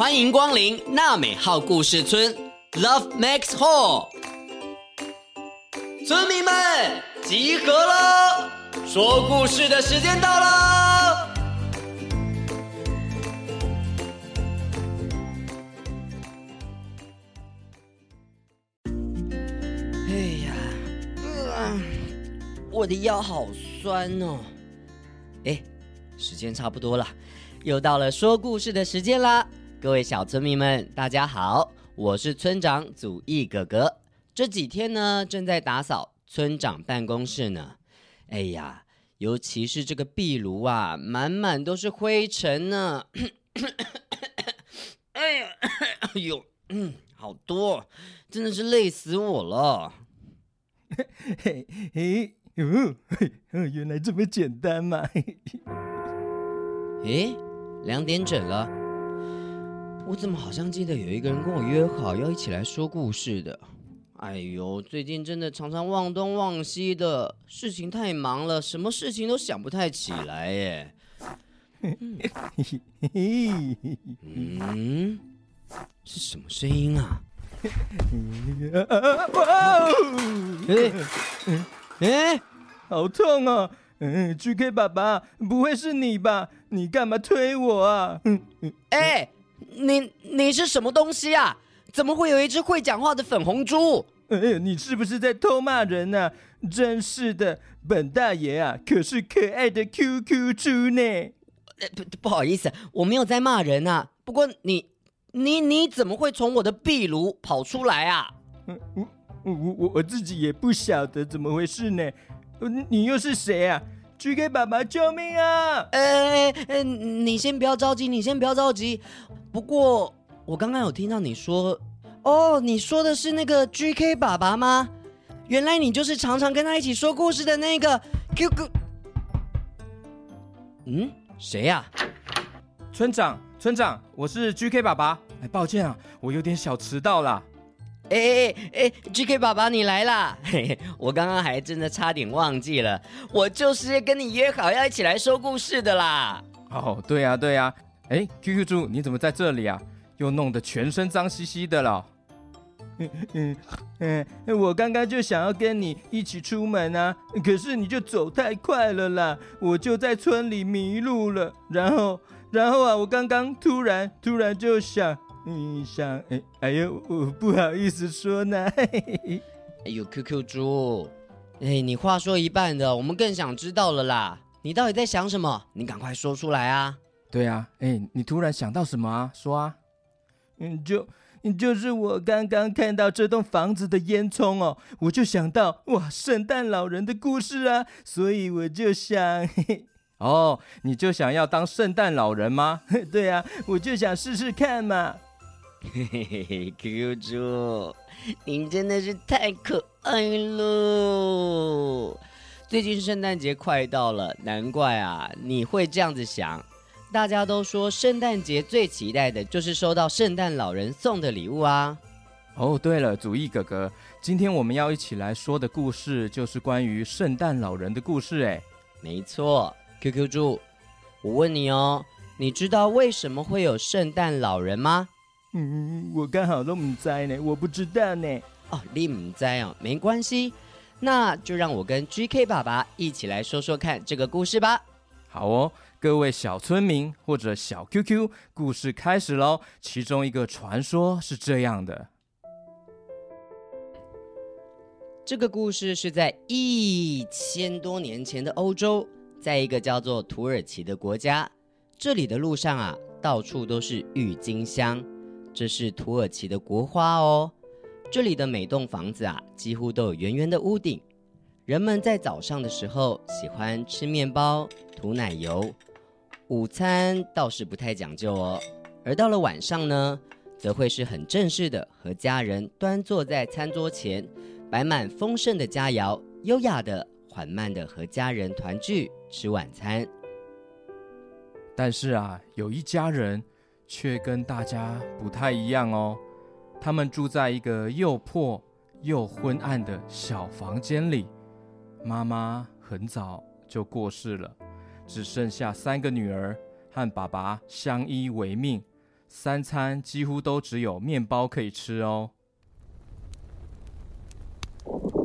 欢迎光临娜美号故事村，Love Max Hall。村民们集合了，说故事的时间到了。哎呀，呃，我的腰好酸哦。哎，时间差不多了，又到了说故事的时间啦。各位小村民们，大家好，我是村长祖义哥哥。这几天呢，正在打扫村长办公室呢。哎呀，尤其是这个壁炉啊，满满都是灰尘呢。哎呀，哎呦，嗯，好多，真的是累死我了。嘿嘿，哦，原来这么简单嘛。哎，两点整了。我怎么好像记得有一个人跟我约好要一起来说故事的？哎呦，最近真的常常忘东忘西的，事情太忙了，什么事情都想不太起来耶。嗯，嗯，是什么声音啊？哎哎，好痛啊！嗯，GK 爸爸，不会是你吧？你干嘛推我啊？哎。你你是什么东西啊？怎么会有一只会讲话的粉红猪？哎呀，你是不是在偷骂人呢？真是的，本大爷啊，可是可爱的 QQ 猪呢。不不好意思，我没有在骂人啊。不过你你你怎么会从我的壁炉跑出来啊？我我我我自己也不晓得怎么回事呢。你又是谁啊？GK 爸爸，救命啊！哎哎哎，你先不要着急，你先不要着急。不过我刚刚有听到你说，哦，你说的是那个 GK 爸爸吗？原来你就是常常跟他一起说故事的那个 QQ。嗯，谁呀？村长，村长，我是 GK 爸爸。哎，抱歉啊，我有点小迟到了。哎哎哎，GK 爸爸你来啦！嘿嘿，我刚刚还真的差点忘记了，我就是跟你约好要一起来说故事的啦。哦，对呀对呀。哎，QQ 猪，你怎么在这里啊？又弄得全身脏兮兮的了。嗯嗯嗯，我刚刚就想要跟你一起出门啊，可是你就走太快了啦，我就在村里迷路了。然后然后啊，我刚刚突然突然就想。你想，哎，哎呦，我不好意思说呢。嘿嘿嘿，哎呦，QQ 猪，哎，你话说一半的，我们更想知道了啦。你到底在想什么？你赶快说出来啊！对啊，哎，你突然想到什么啊？说啊。嗯，就就是我刚刚看到这栋房子的烟囱哦，我就想到哇，圣诞老人的故事啊，所以我就想，嘿 嘿，哦，你就想要当圣诞老人吗？对啊，我就想试试看嘛。嘿嘿嘿嘿，QQ 猪，您真的是太可爱喽！最近圣诞节快到了，难怪啊你会这样子想。大家都说圣诞节最期待的就是收到圣诞老人送的礼物啊。哦，对了，祖义哥哥，今天我们要一起来说的故事就是关于圣诞老人的故事。哎，没错，QQ 猪，我问你哦，你知道为什么会有圣诞老人吗？嗯，我刚好都唔知呢，我不知道呢。哦，你唔知哦，没关系，那就让我跟 GK 爸爸一起来说说看这个故事吧。好哦，各位小村民或者小 QQ，故事开始喽。其中一个传说是这样的：这个故事是在一千多年前的欧洲，在一个叫做土耳其的国家，这里的路上啊，到处都是郁金香。这是土耳其的国花哦。这里的每栋房子啊，几乎都有圆圆的屋顶。人们在早上的时候喜欢吃面包、涂奶油，午餐倒是不太讲究哦。而到了晚上呢，则会是很正式的，和家人端坐在餐桌前，摆满丰盛的佳肴，优雅的、缓慢的和家人团聚吃晚餐。但是啊，有一家人。却跟大家不太一样哦，他们住在一个又破又昏暗的小房间里。妈妈很早就过世了，只剩下三个女儿和爸爸相依为命。三餐几乎都只有面包可以吃哦。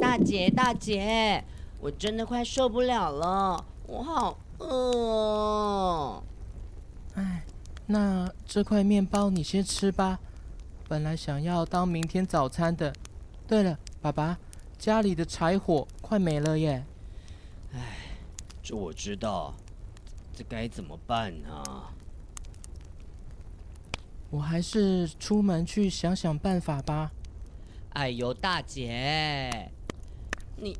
大姐，大姐，我真的快受不了了，我好饿哦。哎，那这块面包你先吃吧，本来想要当明天早餐的。对了，爸爸，家里的柴火快没了耶。唉，这我知道，这该怎么办呢？我还是出门去想想办法吧。哎呦，大姐，你，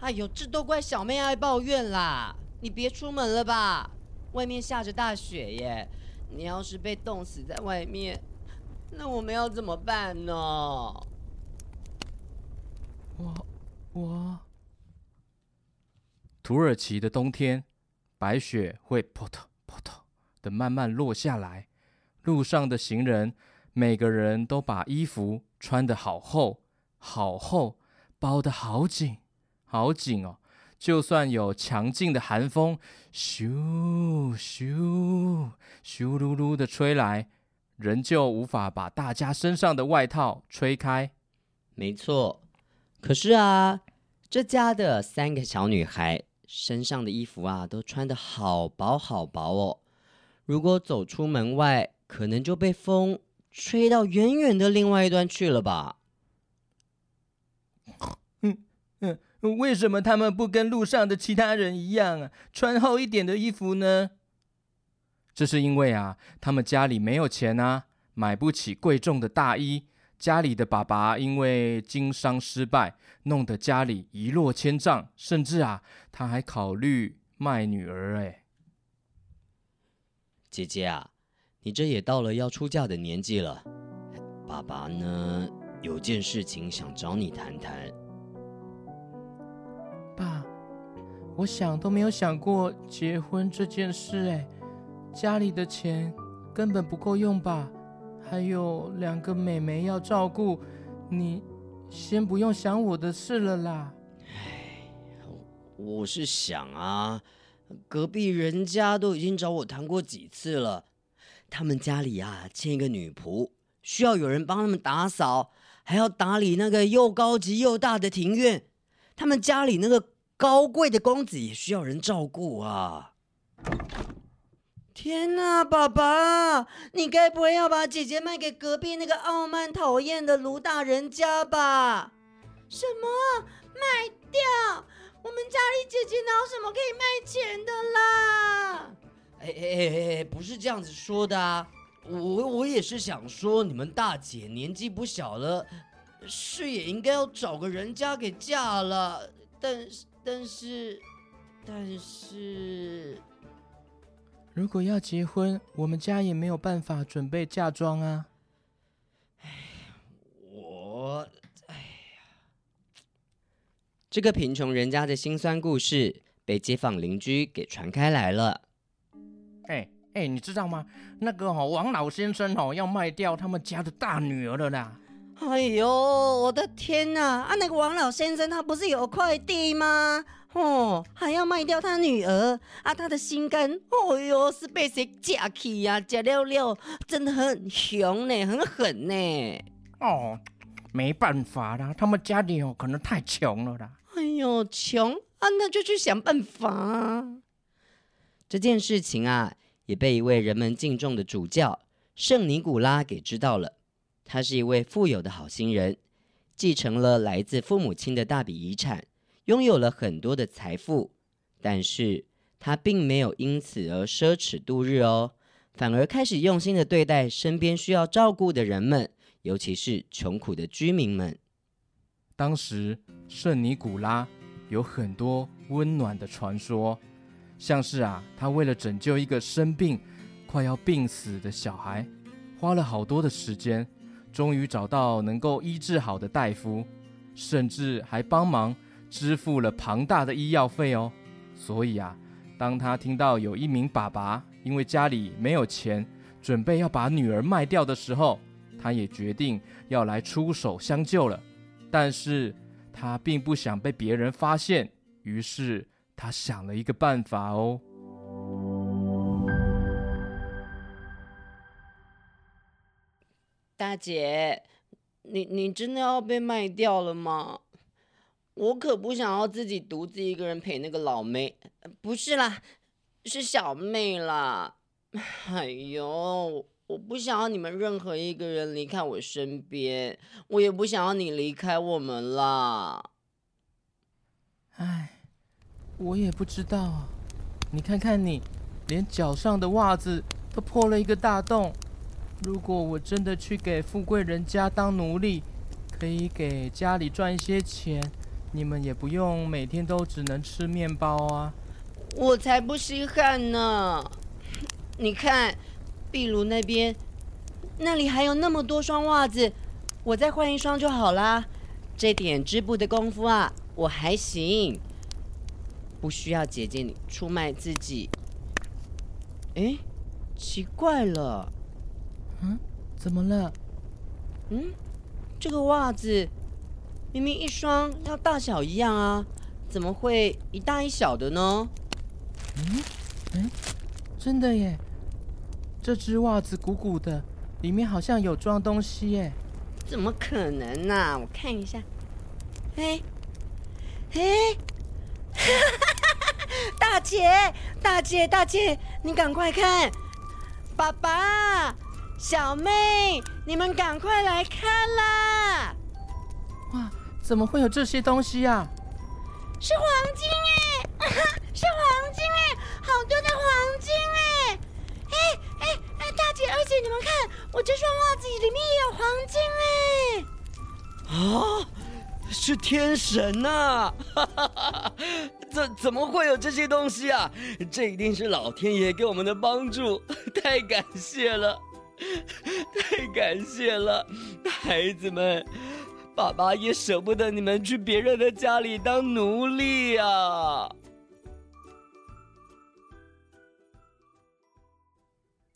哎呦，这都怪小妹爱抱怨啦！你别出门了吧，外面下着大雪耶，你要是被冻死在外面，那我们要怎么办呢？我，我，土耳其的冬天，白雪会扑通扑通的慢慢落下来，路上的行人，每个人都把衣服穿得好厚，好厚，包得好紧，好紧哦！就算有强劲的寒风，咻咻咻噜噜的吹来，仍旧无法把大家身上的外套吹开。没错，可是啊，这家的三个小女孩身上的衣服啊，都穿得好薄好薄哦。如果走出门外，可能就被风。吹到远远的另外一端去了吧？嗯嗯，为什么他们不跟路上的其他人一样啊，穿厚一点的衣服呢？这是因为啊，他们家里没有钱啊，买不起贵重的大衣。家里的爸爸因为经商失败，弄得家里一落千丈，甚至啊，他还考虑卖女儿。哎，姐姐啊。你这也到了要出嫁的年纪了，爸爸呢，有件事情想找你谈谈。我想都没有想过结婚这件事，哎，家里的钱根本不够用吧？还有两个妹妹要照顾，你先不用想我的事了啦。哎，我是想啊，隔壁人家都已经找我谈过几次了。他们家里啊，欠一个女仆，需要有人帮他们打扫，还要打理那个又高级又大的庭院。他们家里那个高贵的公子也需要人照顾啊！天哪，爸爸，你该不会要把姐姐卖给隔壁那个傲慢讨厌的卢大人家吧？什么？卖掉？我们家里姐姐哪有什么可以卖钱的啦？哎哎哎哎，不是这样子说的啊！我我也是想说，你们大姐年纪不小了，是也应该要找个人家给嫁了。但是但是但是，如果要结婚，我们家也没有办法准备嫁妆啊。哎，我哎呀，这个贫穷人家的辛酸故事被街坊邻居给传开来了。哎哎，你知道吗？那个哦，王老先生哦，要卖掉他们家的大女儿了啦！哎呦，我的天哪！啊，那个王老先生他不是有快递吗？哦，还要卖掉他女儿啊！他的心肝，哦呦，是被谁夹起呀？夹了了，真的很凶呢，很狠呢。哦，没办法啦，他们家里哦，可能太穷了啦。哎呦，穷啊，那就去想办法。这件事情啊，也被一位人们敬重的主教圣尼古拉给知道了。他是一位富有的好心人，继承了来自父母亲的大笔遗产，拥有了很多的财富。但是他并没有因此而奢侈度日哦，反而开始用心的对待身边需要照顾的人们，尤其是穷苦的居民们。当时圣尼古拉有很多温暖的传说。像是啊，他为了拯救一个生病、快要病死的小孩，花了好多的时间，终于找到能够医治好的大夫，甚至还帮忙支付了庞大的医药费哦。所以啊，当他听到有一名爸爸因为家里没有钱，准备要把女儿卖掉的时候，他也决定要来出手相救了。但是他并不想被别人发现，于是。他想了一个办法哦。大姐，你你真的要被卖掉了吗？我可不想要自己独自一个人陪那个老妹，不是啦，是小妹啦。哎呦，我不想要你们任何一个人离开我身边，我也不想要你离开我们啦。哎，我也不知道。你看看你，连脚上的袜子都破了一个大洞。如果我真的去给富贵人家当奴隶，可以给家里赚一些钱。你们也不用每天都只能吃面包啊！我才不稀罕呢！你看，壁炉那边，那里还有那么多双袜子，我再换一双就好啦。这点织布的功夫啊，我还行，不需要姐姐你出卖自己。哎，奇怪了，嗯，怎么了？嗯，这个袜子。明明一双要大小一样啊，怎么会一大一小的呢？嗯，嗯，真的耶！这只袜子鼓鼓的，里面好像有装东西耶。怎么可能呢、啊？我看一下。哎，哎，大姐，大姐，大姐，你赶快看！爸爸，小妹，你们赶快来看啦！哇怎么会有这些东西呀？是黄金哎，是黄金哎，好多的黄金哎！哎哎哎，大姐二姐，你们看，我这双袜子里面也有黄金哎！啊，是天神呐！怎怎么会有这些东西啊？这一定是老天爷给我们的帮助，太感谢了，太感谢了，孩子们。爸爸也舍不得你们去别人的家里当奴隶啊！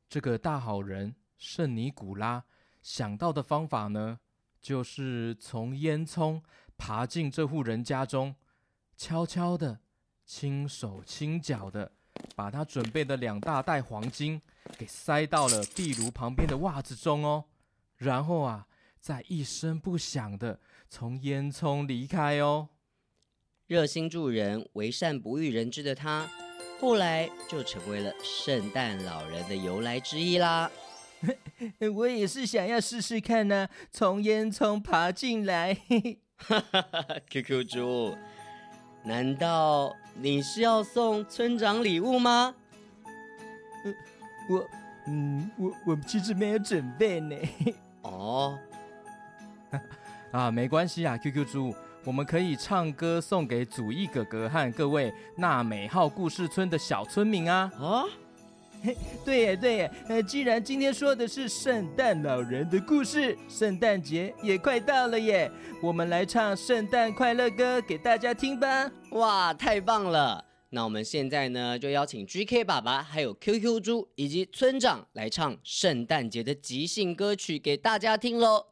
这个大好人圣尼古拉想到的方法呢，就是从烟囱爬进这户人家中，悄悄的、轻手轻脚的，把他准备的两大袋黄金给塞到了壁炉旁边的袜子中哦，然后啊。再一声不响的从烟囱离开哦。热心助人、为善不欲人知的他，后来就成为了圣诞老人的由来之一啦。我也是想要试试看呢、啊，从烟囱爬进来。哈哈哈！QQ 猪，难道你是要送村长礼物吗？我，嗯，我我其实没有准备呢。哦。啊，没关系啊，QQ 猪，我们可以唱歌送给祖义哥哥和各位纳美号故事村的小村民啊。啊，对耶，对耶。那，既然今天说的是圣诞老人的故事，圣诞节也快到了耶，我们来唱圣诞快乐歌给大家听吧。哇，太棒了！那我们现在呢，就邀请 GK 爸爸、还有 QQ 猪以及村长来唱圣诞节的即兴歌曲给大家听喽。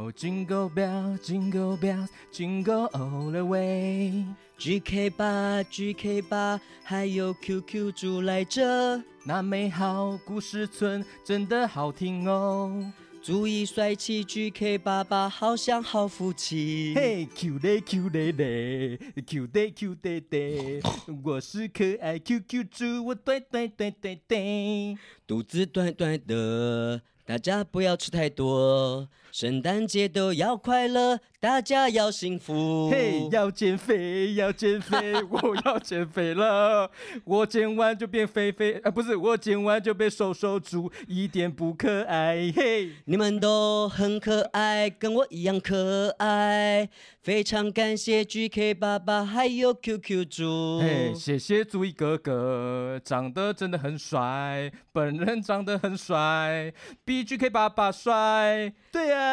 Oh, jingle bell, jingle bells, jingle all the way. GK 八，GK 八，还有 QQ 猪来着。那美好故事村真的好听哦。注意帅气，GK 爸爸好像好福气。嘿，Q 嘞 Q 嘞嘞，Q 嘞 Q 嘞嘞，我是可爱 QQ 猪，我对对对对对，肚子短短的。大家不要吃太多，圣诞节都要快乐，大家要幸福。嘿，hey, 要减肥，要减肥，我要减肥了。我减完就变肥肥，啊，不是，我减完就变瘦瘦猪，一点不可爱。嘿、hey，你们都很可爱，跟我一样可爱。非常感谢 GK 爸爸还有 QQ 猪。嘿，谢谢猪一哥哥，长得真的很帅，本人长得很帅，比 GK 爸爸帅。对呀、啊，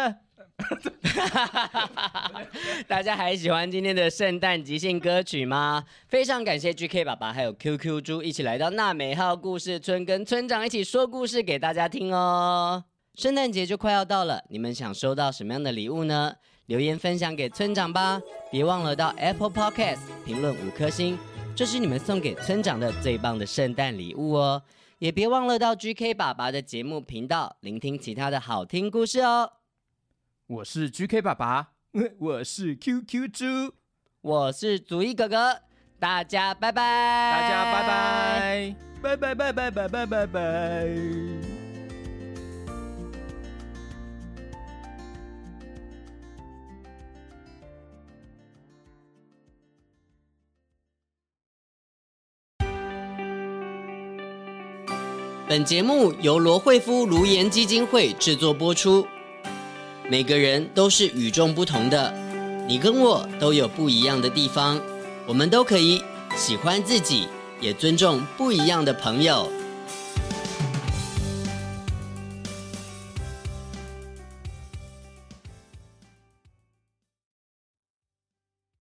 大家还喜欢今天的圣诞即兴歌曲吗？非常感谢 GK 爸爸还有 QQ 猪一起来到娜美号故事村，跟村长一起说故事给大家听哦。圣诞节就快要到了，你们想收到什么样的礼物呢？留言分享给村长吧，别忘了到 Apple Podcast 评论五颗星，这是你们送给村长的最棒的圣诞礼物哦。也别忘了到 GK 爸爸的节目频道聆听其他的好听故事哦。我是 GK 爸爸，我是 QQ 猪，我是祖义哥哥，大家拜拜，大家拜拜，拜拜拜拜拜拜拜拜。本节目由罗惠夫卢颜基金会制作播出。每个人都是与众不同的，你跟我都有不一样的地方，我们都可以喜欢自己，也尊重不一样的朋友。